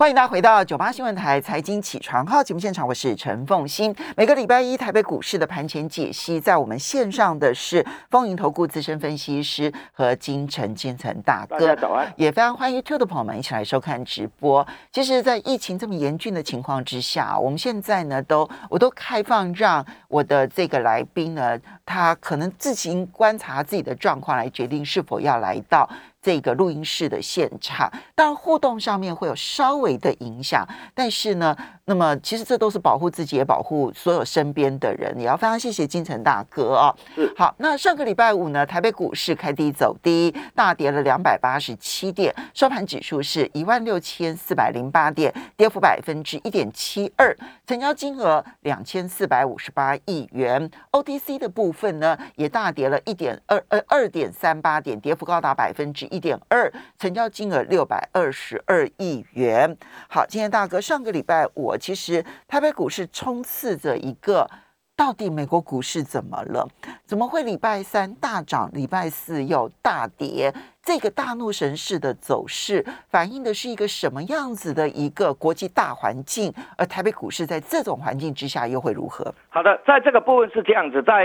欢迎大家回到九八新闻台财经起床号节目现场，我是陈凤欣。每个礼拜一台北股市的盘前解析，在我们线上的是风云投顾资深分析师和金城金城大哥。大家早安，也非常欢迎 YouTube 的朋友们一起来收看直播。其实，在疫情这么严峻的情况之下，我们现在呢，都我都开放让我的这个来宾呢，他可能自行观察自己的状况，来决定是否要来到。这个录音室的现场，当然互动上面会有稍微的影响，但是呢，那么其实这都是保护自己，也保护所有身边的人。也要非常谢谢金城大哥哦。好，那上个礼拜五呢，台北股市开低走低，大跌了两百八十七点，收盘指数是一万六千四百零八点，跌幅百分之一点七二，成交金额两千四百五十八亿元。OTC 的部分呢，也大跌了一点二呃二点三八点，跌幅高达百分之。一点二，成交金额六百二十二亿元。好，今天大哥，上个礼拜五，其实台北股市冲刺着一个。到底美国股市怎么了？怎么会礼拜三大涨，礼拜四又大跌？这个大怒神式的走势，反映的是一个什么样子的一个国际大环境？而台北股市在这种环境之下又会如何？好的，在这个部分是这样子，在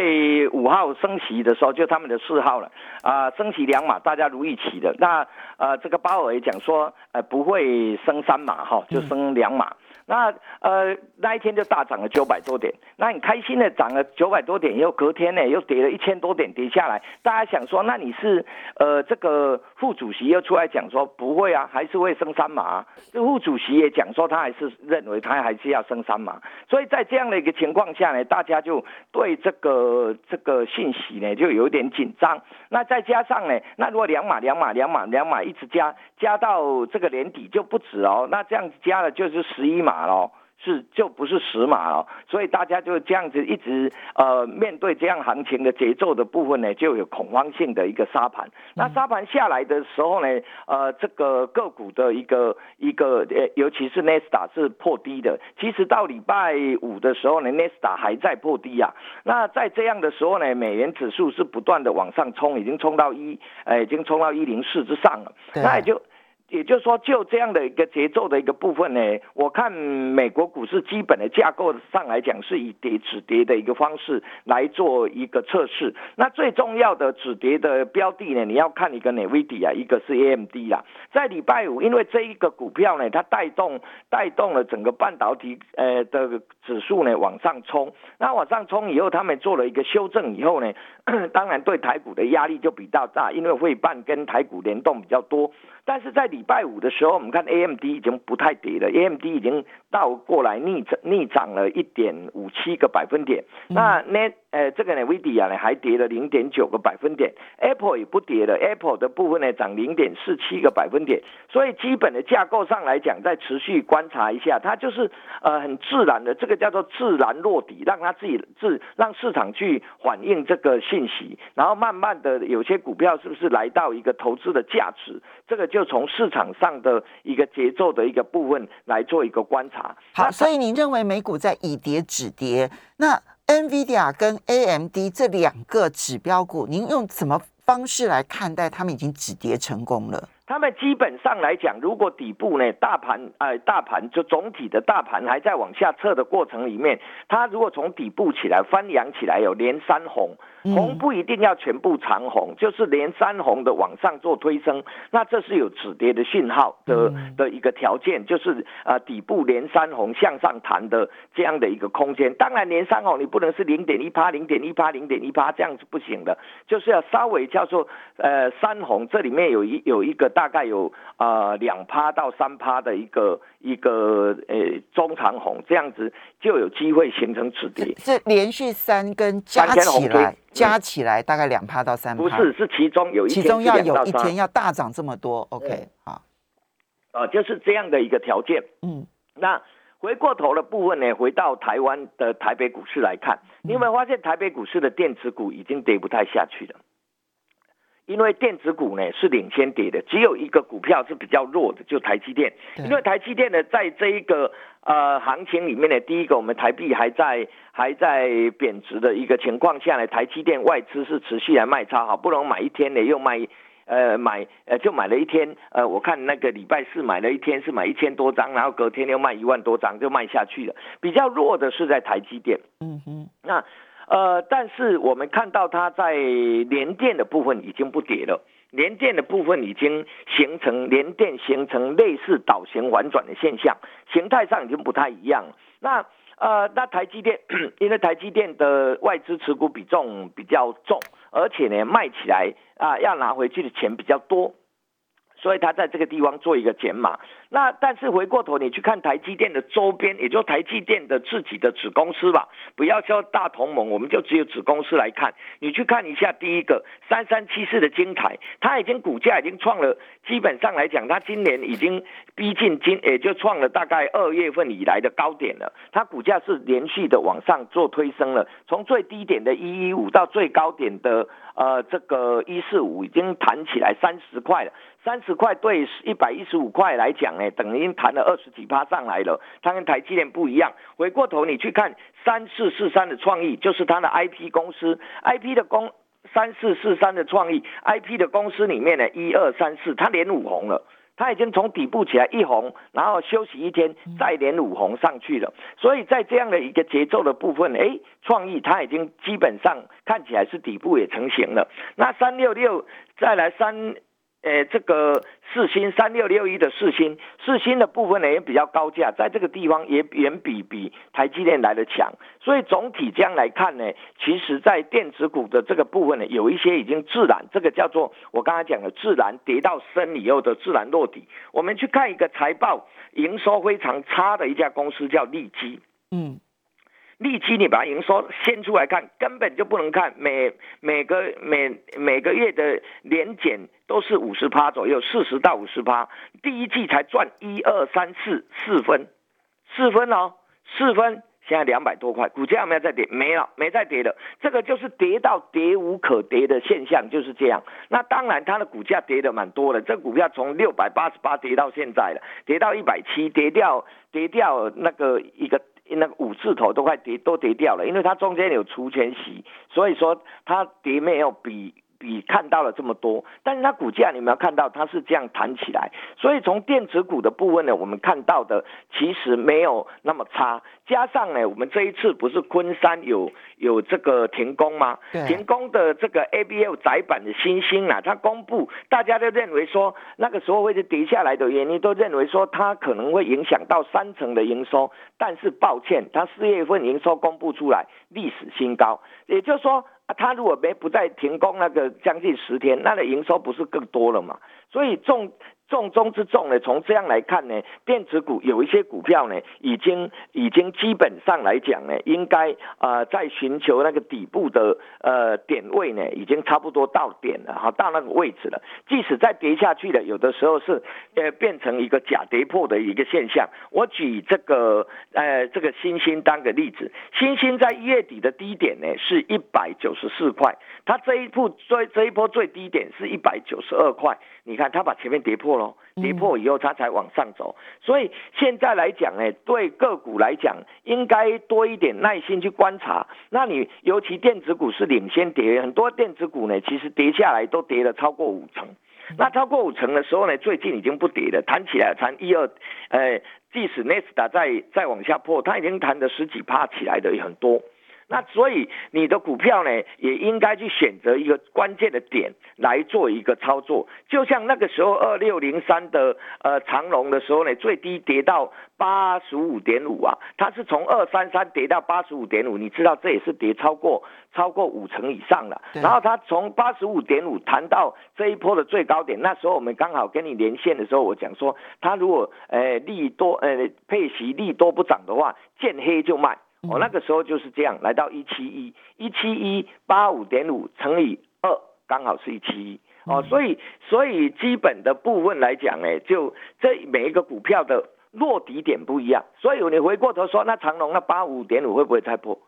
五号升息的时候，就他们的四号了啊，升息两码，大家如预期的。那呃，这个鲍尔也讲说，呃，不会升三码哈，就升两码。那呃那一天就大涨了九百多点，那很开心的涨了九百多点，又隔天呢又跌了一千多点跌下来，大家想说那你是呃这个副主席又出来讲说不会啊，还是会升三码，这副主席也讲说他还是认为他还是要升三码，所以在这样的一个情况下呢，大家就对这个这个信息呢就有点紧张，那再加上呢，那如果两码两码两码两码一直加加到这个年底就不止哦，那这样加了就是十一码。码喽，是就不是十码了，所以大家就这样子一直呃面对这样行情的节奏的部分呢，就有恐慌性的一个沙盘。那沙盘下来的时候呢，呃，这个个股的一个一个呃，尤其是 Nesta 是破低的。其实到礼拜五的时候呢，Nesta 还在破低啊。那在这样的时候呢，美元指数是不断的往上冲，已经冲到一，呃，已经冲到一零四之上了。那也就。也就是说，就这样的一个节奏的一个部分呢，我看美国股市基本的架构上来讲，是以跌止跌的一个方式来做一个测试。那最重要的止跌的标的呢，你要看一个 NVIDIA 啊，一个是 AMD 啦。在礼拜五，因为这一个股票呢，它带动带动了整个半导体呃的指数呢往上冲。那往上冲以后，他们做了一个修正以后呢，当然对台股的压力就比较大，因为汇办跟台股联动比较多。但是在礼拜五的时候，我们看 A M D 已经不太跌了，A M D 已经倒过来逆涨逆涨了一点五七个百分点。那那呃这个呢，Nvidia 呢还跌了零点九个百分点，Apple 也不跌了，Apple 的部分呢涨零点四七个百分点。所以基本的架构上来讲，再持续观察一下，它就是呃很自然的，这个叫做自然落底，让它自己自让市场去反映这个信息，然后慢慢的有些股票是不是来到一个投资的价值，这个。就从市场上的一个节奏的一个部分来做一个观察。好，所以您认为美股在以跌止跌？那 NVIDIA 跟 AMD 这两个指标股，您用什么方式来看待？他们已经止跌成功了？他们基本上来讲，如果底部呢，大盘呃，大盘就总体的大盘还在往下测的过程里面，它如果从底部起来翻扬起来，有连三红，红不一定要全部长红，就是连三红的往上做推升，那这是有止跌的信号的的一个条件，就是呃底部连三红向上弹的这样的一个空间。当然连三红你不能是零点一趴、零点一趴、零点一趴这样是不行的，就是要稍微叫做呃三红，这里面有一有一个。大概有啊两趴到三趴的一个一个呃中长红，这样子就有机会形成止跌。是连续三根加起来，加起来大概两趴到三趴。不是，是其中有一其中要有一天要大涨这么多。OK，好，呃，就是这样的一个条件。嗯，那回过头的部分呢，回到台湾的台北股市来看，你有没有发现台北股市的电子股已经跌不太下去了？因为电子股呢是领先跌的，只有一个股票是比较弱的，就台积电。因为台积电呢，在这一个呃行情里面呢，第一个我们台币还在还在贬值的一个情况下呢，台积电外资是持续来卖超，好不容易买一天呢又卖呃买呃就买了一天，呃我看那个礼拜四买了一天是买一千多张，然后隔天又卖一万多张就卖下去了。比较弱的是在台积电，嗯哼，那呃但是我们看到它在连电的部分已经不跌了。连电的部分已经形成连电形成类似倒型反转的现象，形态上已经不太一样。那呃，那台积电 因为台积电的外资持股比重比较重，而且呢卖起来啊要拿回去的钱比较多。所以他在这个地方做一个减码，那但是回过头你去看台积电的周边，也就台积电的自己的子公司吧，不要叫大同盟，我们就只有子公司来看。你去看一下第一个三三七四的晶台，它已经股价已经创了，基本上来讲，它今年已经逼近今，也就创了大概二月份以来的高点了。它股价是连续的往上做推升了，从最低点的一一五到最高点的呃这个一四五，已经弹起来三十块了。三十块对一百一十五块来讲，哎，等于弹了二十几趴上来了。它跟台积电不一样。回过头你去看三四四三的创意，就是它的 IP 公司，IP 的公三四四三的创意，IP 的公司里面呢，一二三四，它连五红了。它已经从底部起来一红，然后休息一天，再连五红上去了。所以在这样的一个节奏的部分，哎，创意它已经基本上看起来是底部也成型了。那三六六再来三。呃，这个四星三六六一的四星，四星的部分呢也比较高价，在这个地方也远比比台积电来的强，所以总体这样来看呢，其实在电子股的这个部分呢，有一些已经自然，这个叫做我刚才讲的自然跌到深以后的自然落底。我们去看一个财报，营收非常差的一家公司叫利基，嗯。利基你把它营收先出来看，根本就不能看，每每个每每个月的年减都是五十趴左右，四十到五十趴，第一季才赚一二三四四分，四分哦，四分，现在两百多块，股价有没有再跌？没了，没再跌了，这个就是跌到跌无可跌的现象，就是这样。那当然它的股价跌的蛮多的，这股票从六百八十八跌到现在了，跌到一百七，跌掉跌掉那个一个。那个五字头都快跌都跌掉了，因为它中间有除权息，所以说它跌没有比。比看到了这么多，但是它股价你们要看到它是这样弹起来，所以从电子股的部分呢，我们看到的其实没有那么差。加上呢，我们这一次不是昆山有有这个停工吗？停工的这个 A B L 窄板的新星啊，它公布，大家都认为说那个时候会是跌下来的原因，都认为说它可能会影响到三成的营收。但是抱歉，它四月份营收公布出来历史新高，也就是说。啊，他如果没不再停工那个将近十天，那的营收不是更多了嘛？所以重。重中之重呢，从这样来看呢，电子股有一些股票呢，已经已经基本上来讲呢，应该呃在寻求那个底部的呃点位呢，已经差不多到点了哈，到那个位置了。即使再跌下去了，有的时候是呃变成一个假跌破的一个现象。我举这个呃这个星星当个例子，星星在月底的低点呢是一百九十四块，它这一步最这一波最低点是一百九十二块，你看它把前面跌破。跌破以后，它才往上走。所以现在来讲，呢，对个股来讲，应该多一点耐心去观察。那你尤其电子股是领先跌，很多电子股呢，其实跌下来都跌了超过五成。那超过五成的时候呢，最近已经不跌了，弹起来弹一二，呃，即使 n e s t a 再再往下破，它已经弹的十几趴起来的也很多。那所以你的股票呢，也应该去选择一个关键的点来做一个操作。就像那个时候二六零三的呃长龙的时候呢，最低跌到八十五点五啊，它是从二三三跌到八十五点五，你知道这也是跌超过超过五成以上了。然后它从八十五点五谈到这一波的最高点，那时候我们刚好跟你连线的时候，我讲说，它如果呃利多呃配息利多不涨的话，见黑就卖。我那个时候就是这样，来到一七一，一七一八五点五乘以二，刚好是一七一。哦，所以所以基本的部分来讲，哎，就这每一个股票的落底点不一样，所以你回过头说，那长隆那八五点五会不会再破？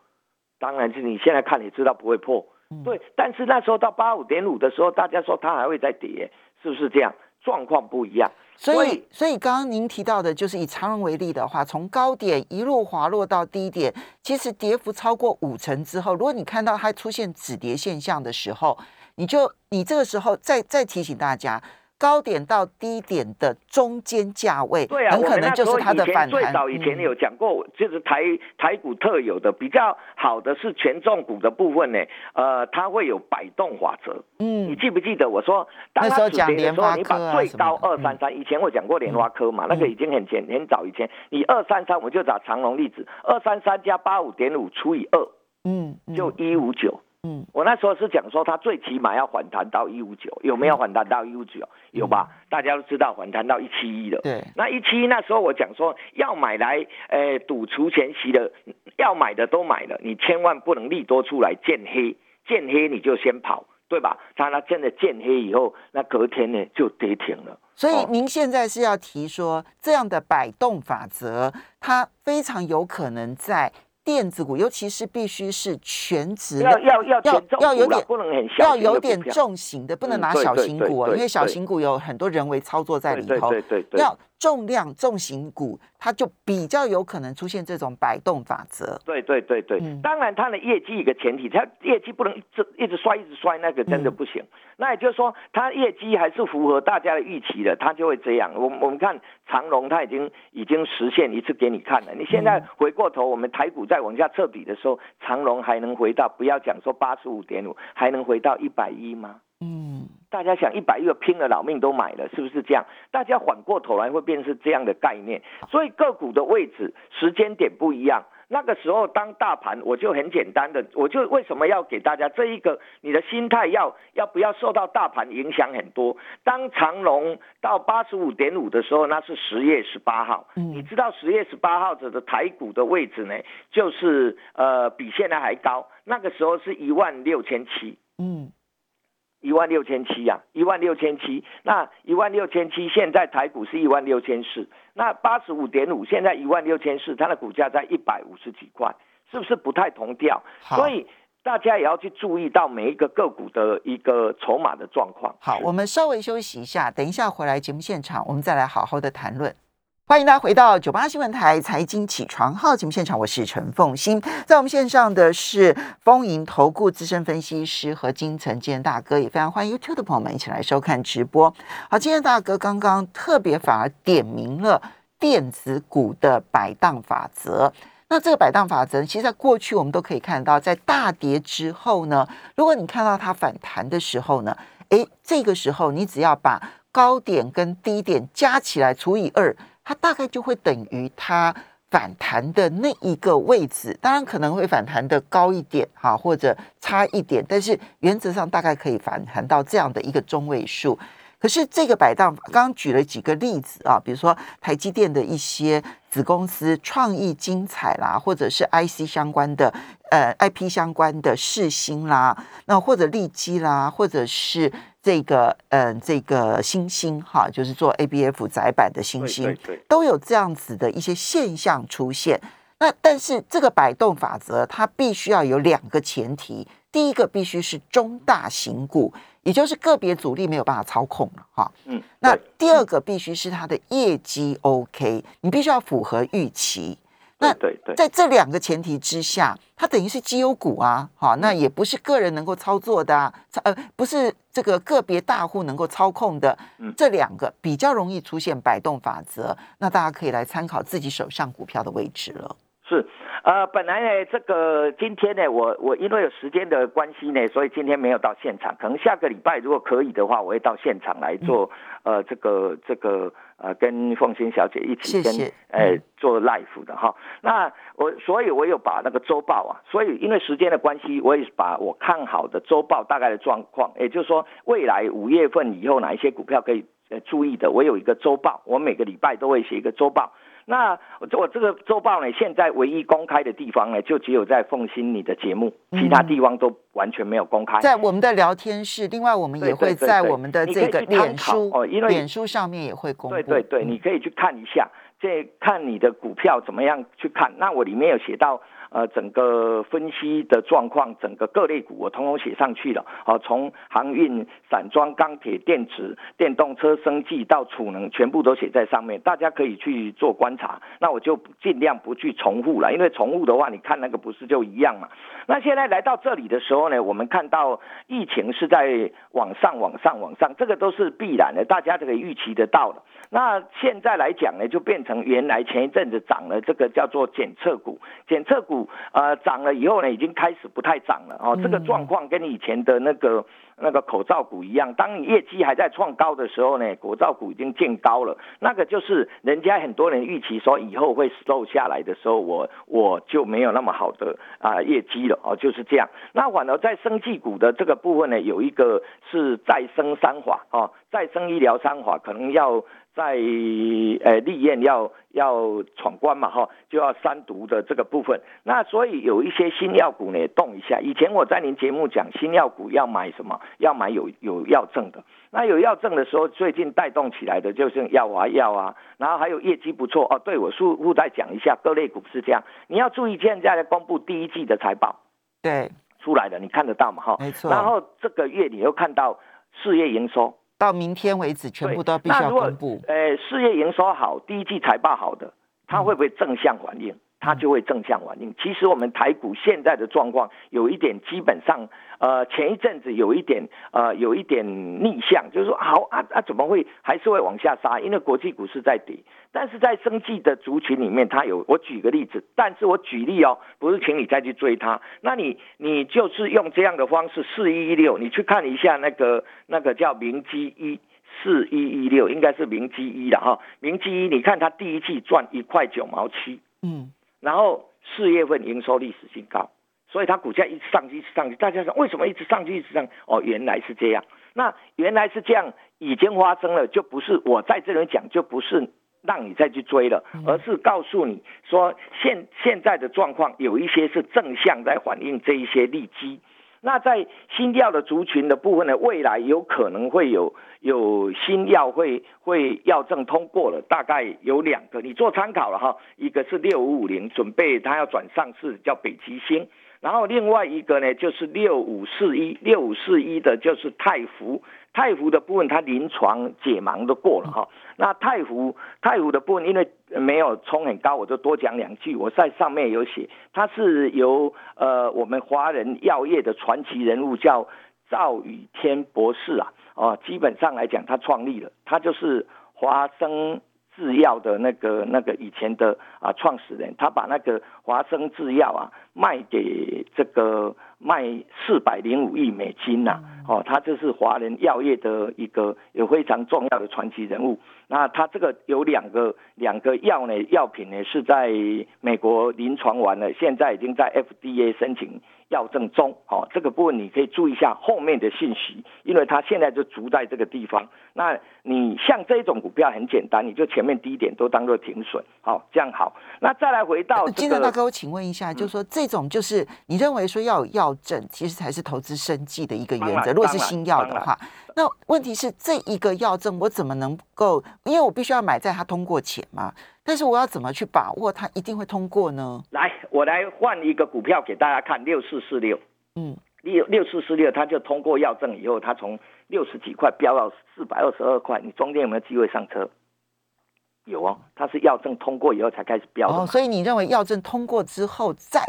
当然是你现在看，你知道不会破，对，但是那时候到八五点五的时候，大家说它还会再跌，是不是这样？状况不一样。所以，所以刚刚您提到的，就是以长荣为例的话，从高点一路滑落到低点，其实跌幅超过五成之后，如果你看到它出现止跌现象的时候，你就你这个时候再再提醒大家。高点到低点的中间价位，对啊，很可能就是它的反弹。最早以前有讲过，就是台台股特有的比较好的是权重股的部分呢，呃，它会有摆动法则。嗯，你记不记得我说，那时候讲莲花科你把最高二三三，以前我讲过莲花科嘛，那个已经很前很早以前，你二三三我就找长隆例子，二三三加八五点五除以二，嗯，就一五九。嗯，我那时候是讲说，它最起码要反弹到一五九，有没有反弹到一五九？有吧？大家都知道反弹到一七一的。对，那一七一那时候我讲说，要买来，呃，赌除前息的，要买的都买了，你千万不能利多出来见黑，见黑你就先跑，对吧？它那真的见黑以后，那隔天呢就跌停了。所以您现在是要提说，这样的摆动法则，它非常有可能在。电子股，尤其是必须是全职，要要要要要有点不能很小，要有点重型的，不能拿小型股，因为小型股有很多人为操作在里头，对对对，要。重量重型股，它就比较有可能出现这种摆动法则。对对对对，当然它的业绩一个前提，它业绩不能一直一直摔一直摔，那个真的不行。那也就是说，它业绩还是符合大家的预期的，它就会这样。我我们看长隆，它已经已经实现一次给你看了。你现在回过头，我们台股再往下彻底的时候，长隆还能回到不要讲说八十五点五，还能回到一百一吗？嗯，大家想一百亿拼了老命都买了，是不是这样？大家缓过头来会变成这样的概念，所以个股的位置、时间点不一样。那个时候当大盘，我就很简单的，我就为什么要给大家这一个？你的心态要要不要受到大盘影响很多？当长龙到八十五点五的时候，那是十月十八号。你知道十月十八号的台股的位置呢？就是呃比现在还高，那个时候是一万六千七。嗯。一万六千七呀，一万六千七，那一万六千七，现在台股是一万六千四，那八十五点五，现在一万六千四，它的股价在一百五十几块，是不是不太同调？所以大家也要去注意到每一个个股的一个筹码的状况。好，我们稍微休息一下，等一下回来节目现场，我们再来好好的谈论。欢迎大家回到九八新闻台财经起床号节目现场，我是陈凤欣，在我们线上的是丰盈投顾资深分析师和金城健大哥，也非常欢迎 YouTube 的朋友们一起来收看直播。好，今天大哥刚刚特别反而点名了电子股的摆荡法则。那这个摆荡法则，其实在过去我们都可以看到，在大跌之后呢，如果你看到它反弹的时候呢，诶，这个时候你只要把高点跟低点加起来除以二。它大概就会等于它反弹的那一个位置，当然可能会反弹的高一点哈，或者差一点，但是原则上大概可以反弹到这样的一个中位数。可是这个摆荡，刚刚举了几个例子啊，比如说台积电的一些子公司创意精彩啦，或者是 IC 相关的呃 IP 相关的世星啦，那或者利基啦，或者是。这个嗯，这个星星哈，就是做 ABF 窄板的星星，都有这样子的一些现象出现。那但是这个摆动法则，它必须要有两个前提：第一个必须是中大型股，也就是个别主力没有办法操控了哈。嗯。那第二个必须是它的业绩 OK，你必须要符合预期。那对对，在这两个前提之下，它等于是绩优股啊，好，那也不是个人能够操作的，呃，不是这个个别大户能够操控的，这两个比较容易出现摆动法则，那大家可以来参考自己手上股票的位置了。是，呃，本来呢，这个今天呢，我我因为有时间的关系呢，所以今天没有到现场，可能下个礼拜如果可以的话，我会到现场来做，呃，这个这个。呃，跟凤仙小姐一起跟呃做 live 的哈，那我所以我有把那个周报啊，所以因为时间的关系，我也把我看好的周报大概的状况，也就是说未来五月份以后哪一些股票可以呃注意的，我有一个周报，我每个礼拜都会写一个周报。那我这个周报呢，现在唯一公开的地方呢，就只有在奉新你的节目，其他地方都完全没有公开。在我们的聊天室，另外我们也会在我们的这个脸书哦，因为脸书上面也会公布。对对对，你可以去看一下。这看你的股票怎么样去看。那我里面有写到。呃，整个分析的状况，整个各类股我统统写上去了。好，从航运、散装、钢铁、电子、电动车、生技到储能，全部都写在上面，大家可以去做观察。那我就尽量不去重复了，因为重复的话，你看那个不是就一样嘛？那现在来到这里的时候呢，我们看到疫情是在往上、往上、往上，这个都是必然的，大家这个预期得到的。那现在来讲呢，就变成原来前一阵子涨了，这个叫做检测股，检测股呃涨了以后呢，已经开始不太涨了哦。这个状况跟以前的那个那个口罩股一样，当你业绩还在创高的时候呢，口罩股已经见高了，那个就是人家很多人预期说以后会 slow 下来的时候，我我就没有那么好的啊业绩了哦，就是这样。那反而在生技股的这个部分呢，有一个是再生三华哦，再生医疗三华可能要。在呃立院要要闯关嘛哈，就要三读的这个部分。那所以有一些新药股呢动一下。以前我在您节目讲新药股要买什么？要买有有药证的。那有药证的时候，最近带动起来的就是药啊药啊，然后还有业绩不错哦。对我附附带讲一下，各类股是这样。你要注意现在公布第一季的财报，对，出来的你看得到嘛哈？没错。然后这个月你又看到事业营收。到明天为止，全部都必须要公布。哎，事业营收好，第一季财报好的，它会不会正向反应？它就会正向反应。其实我们台股现在的状况有一点，基本上，呃，前一阵子有一点，呃，有一点逆向，就是说，好啊啊，怎么会还是会往下杀？因为国际股市在跌，但是在生计的族群里面，它有。我举个例子，但是我举例哦，不是请你再去追它。那你你就是用这样的方式，四一一六，你去看一下那个那个叫明基一四一一六，应该是明基一的哈。明基一，你看它第一季赚一块九毛七，嗯。然后四月份营收历史新高，所以它股价一直上去，一直上去。大家说为什么一直上去，一直上？哦，原来是这样。那原来是这样，已经发生了，就不是我在这里讲，就不是让你再去追了，而是告诉你说，现现在的状况有一些是正向在反映这一些利基。那在新药的族群的部分呢，未来有可能会有有新药会会药证通过了，大概有两个，你做参考了哈。一个是六五五零，准备它要转上市，叫北极星。然后另外一个呢，就是六五四一，六五四一的就是泰福。泰福的部分，它临床解盲都过了哈。那泰福泰福的部分，因为没有冲很高，我就多讲两句。我在上面有写，它是由呃我们华人药业的传奇人物叫赵宇天博士啊，哦，基本上来讲，他创立了，他就是华生。制药的那个那个以前的啊创始人，他把那个华生制药啊卖给这个卖四百零五亿美金呐，哦，他就是华人药业的一个有非常重要的传奇人物。那他这个有两个两个药呢，药品呢是在美国临床完了，现在已经在 FDA 申请。药证中，哦，这个部分你可以注意一下后面的信息，因为它现在就足在这个地方。那你像这种股票很简单，你就前面低点都当做停损，好，这样好。那再来回到金正大哥，我请问一下，就是说这种就是你认为说要有药证，其实才是投资生计的一个原则。如果是新药的话，那问题是这一个药证我怎么能够？因为我必须要买在它通过前嘛。但是我要怎么去把握它一定会通过呢？来，我来换一个股票给大家看，六四四六。嗯，六六四四六，它就通过药证以后，它从六十几块飙到四百二十二块。你中间有没有机会上车？有哦，它是药证通过以后才开始飙的。哦，所以你认为药证通过之后再？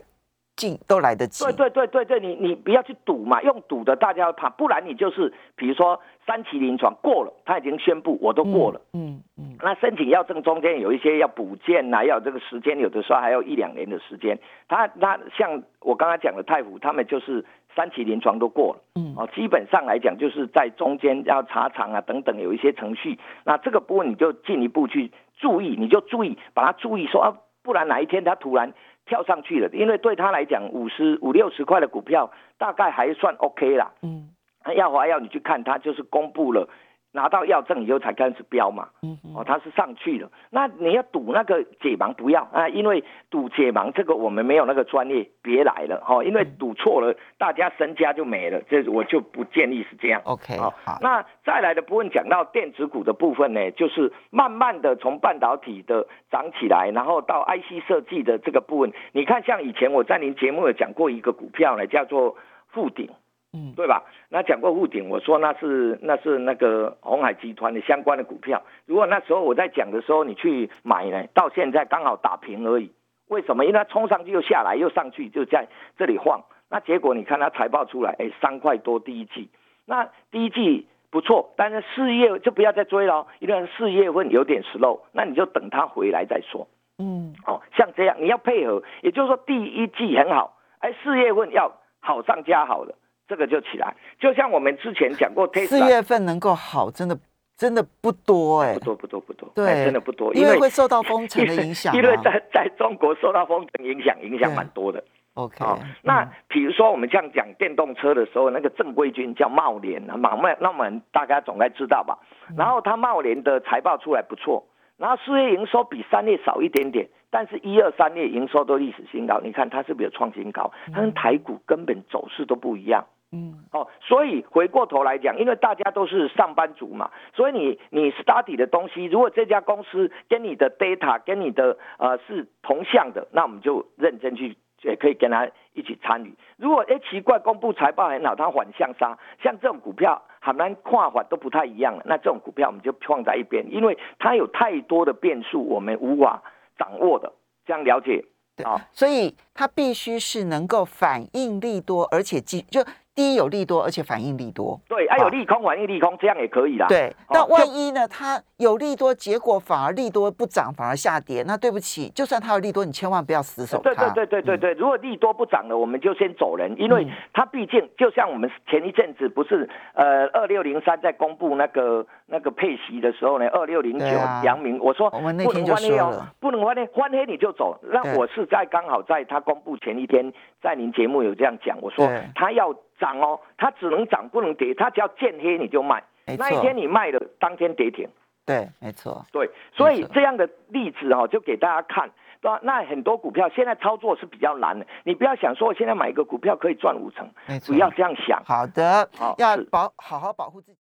都来得及。对对对对对，你你不要去赌嘛，用赌的大家怕，不然你就是比如说三期临床过了，他已经宣布我都过了，嗯嗯，那申请药证中间有一些要补件呐，要这个时间，有的时候还要一两年的时间。他他像我刚刚讲的太湖，他们就是三期临床都过了，嗯哦，基本上来讲就是在中间要查厂啊等等有一些程序，那这个部分你就进一步去注意，你就注意把它注意说啊，不然哪一天他突然。跳上去了，因为对他来讲，五十五六十块的股票大概还算 OK 啦。嗯，耀华要你去看，他就是公布了拿到药证以后才开始飙嘛，嗯哦，它是上去了。那你要赌那个解盲不要啊，因为赌解盲这个我们没有那个专业，别来了哈、哦，因为赌错了，大家身家就没了，这我就不建议是这样。OK 好好，那再来的部分讲到电子股的部分呢，就是慢慢的从半导体的涨起来，然后到 IC 设计的这个部分。你看，像以前我在您节目有讲过一个股票呢，叫做富鼎。嗯对吧？那讲过富鼎，我说那是那是那个红海集团的相关的股票。如果那时候我在讲的时候你去买呢，到现在刚好打平而已。为什么？因为它冲上去又下来，又上去，就在这里晃。那结果你看它财报出来，哎，三块多第一季。那第一季不错，但是四月就不要再追了，因为四月份有点 slow，那你就等它回来再说。嗯哦，像这样你要配合，也就是说第一季很好，哎，四月份要好上加好的，这个就起来。就像我们之前讲过四月份能够好，真的真的不多哎不，多不多不多，对哎真的不多，因为会受到封城的影响啊。因为在在中国受到封城影响，影响对蛮多的。OK，哦，那嗯比如说我们这样讲电动车的时候，那个正规军叫茂联啊，茂茂那我们大家总该知道吧？嗯然后它茂联的财报出来不错，然后四月营收比三月少一点点，但是一二三月营收都历史新高，你看它是不是有创新高？它跟台股根本走势都不一样。嗯哦，所以回过头来讲，因为大家都是上班族嘛，所以你你 study 的东西，如果这家公司跟你的 data 跟你的呃是同向的，那我们就认真去，也可以跟他一起参与。如果哎奇怪，公布财报很好，它反向杀，像这种股票，很难跨法都不太一样了。那这种股票我们就放在一边，因为它有太多的变数，我们无法掌握的。这样了解对啊？所以它必须是能够反应力多，而且既就第一有利多，而且反应利多。对，啊、有利空反应利空，这样也可以啦。对，哦那万一呢？它有利多，结果反而利多不涨，反而下跌，那对不起，就算它有利多，你千万不要死守对它。对对对对对，如果利多不涨了，我们就先走人，因为嗯它毕竟就像我们前一阵子不是呃二六零三在公布那个那个配息的时候呢，二六零九阳明，我说我们那不天就能翻黑哦说了，不能翻黑，翻黑你就走。那我是在刚好在他公布前一天，在您节目有这样讲，我说对他要涨哦，它只能涨不能跌，它只要见黑你就卖，那一天你卖了，当天跌停。对，没错。对，所以这样的例子哦，就给大家看。对吧？那很多股票现在操作是比较难的，你不要想说我现在买一个股票可以赚五成，不要这样想。好的，好要保好好保护自己。